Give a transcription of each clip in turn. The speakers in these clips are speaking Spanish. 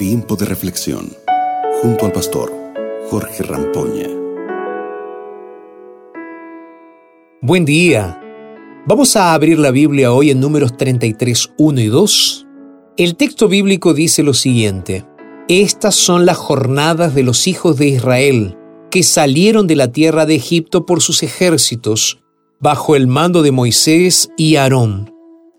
Tiempo de reflexión junto al pastor Jorge Rampoña. Buen día. Vamos a abrir la Biblia hoy en números 33, 1 y 2. El texto bíblico dice lo siguiente. Estas son las jornadas de los hijos de Israel que salieron de la tierra de Egipto por sus ejércitos, bajo el mando de Moisés y Aarón.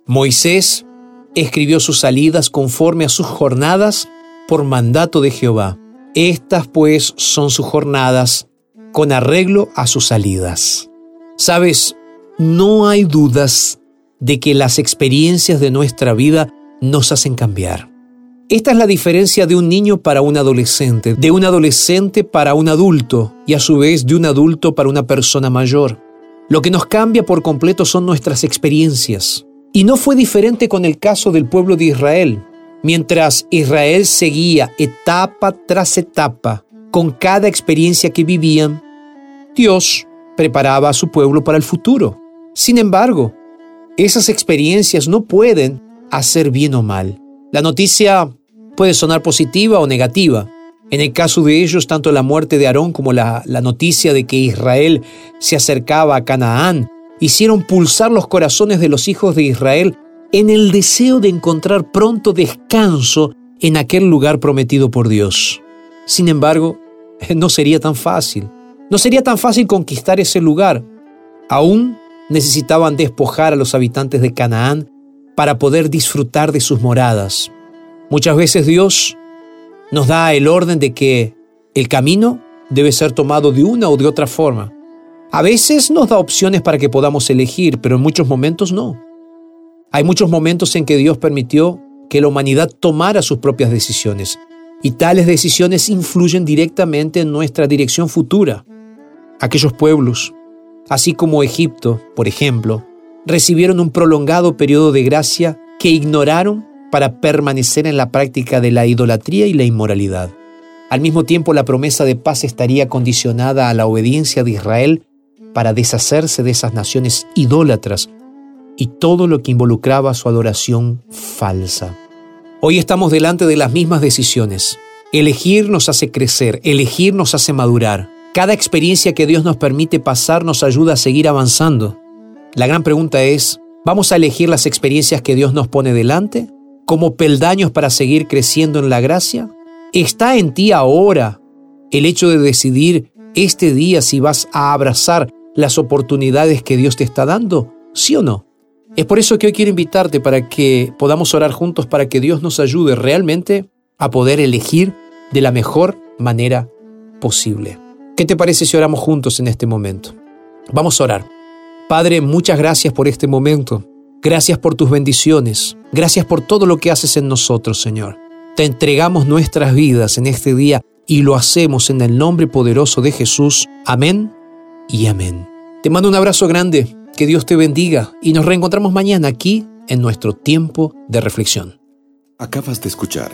Moisés escribió sus salidas conforme a sus jornadas por mandato de Jehová. Estas pues son sus jornadas con arreglo a sus salidas. Sabes, no hay dudas de que las experiencias de nuestra vida nos hacen cambiar. Esta es la diferencia de un niño para un adolescente, de un adolescente para un adulto y a su vez de un adulto para una persona mayor. Lo que nos cambia por completo son nuestras experiencias. Y no fue diferente con el caso del pueblo de Israel. Mientras Israel seguía etapa tras etapa con cada experiencia que vivían, Dios preparaba a su pueblo para el futuro. Sin embargo, esas experiencias no pueden hacer bien o mal. La noticia puede sonar positiva o negativa. En el caso de ellos, tanto la muerte de Aarón como la, noticia de que Israel se acercaba a Canaán hicieron pulsar los corazones de los hijos de Israel en el deseo de encontrar pronto descanso en aquel lugar prometido por Dios. Sin embargo, no sería tan fácil. No sería tan fácil conquistar ese lugar. Aún necesitaban despojar a los habitantes de Canaán para poder disfrutar de sus moradas. Muchas veces Dios nos da el orden de que el camino debe ser tomado de una o de otra forma. A veces nos da opciones para que podamos elegir, pero en muchos momentos no. Hay muchos momentos en que Dios permitió que la humanidad tomara sus propias decisiones, y tales decisiones influyen directamente en nuestra dirección futura. Aquellos pueblos, así como Egipto, por ejemplo, recibieron un prolongado periodo de gracia que ignoraron para permanecer en la práctica de la idolatría y la inmoralidad. Al mismo tiempo, la promesa de paz estaría condicionada a la obediencia de Israel para deshacerse de esas naciones idólatras y todo lo que involucraba su adoración falsa. Hoy estamos delante de las mismas decisiones. Elegir nos hace crecer, elegir nos hace madurar. Cada experiencia que Dios nos permite pasar nos ayuda a seguir avanzando. La gran pregunta es, ¿vamos a elegir las experiencias que Dios nos pone delante como peldaños para seguir creciendo en la gracia? ¿Está en ti ahora el hecho de decidir este día si vas a abrazar las oportunidades que Dios te está dando? ¿Sí o no? Es por eso que hoy quiero invitarte para que podamos orar juntos para que Dios nos ayude realmente a poder elegir de la mejor manera posible. ¿Qué te parece si oramos juntos en este momento? Vamos a orar. Padre, muchas gracias por este momento. Gracias por tus bendiciones. Gracias por todo lo que haces en nosotros, Señor. Te entregamos nuestras vidas en este día y lo hacemos en el nombre poderoso de Jesús. Amén y amén. Te mando un abrazo grande, que Dios te bendiga y nos reencontramos mañana aquí en nuestro tiempo de reflexión. Acabas de escuchar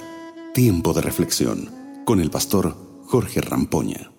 Tiempo de reflexión con el pastor Jorge Rampoña.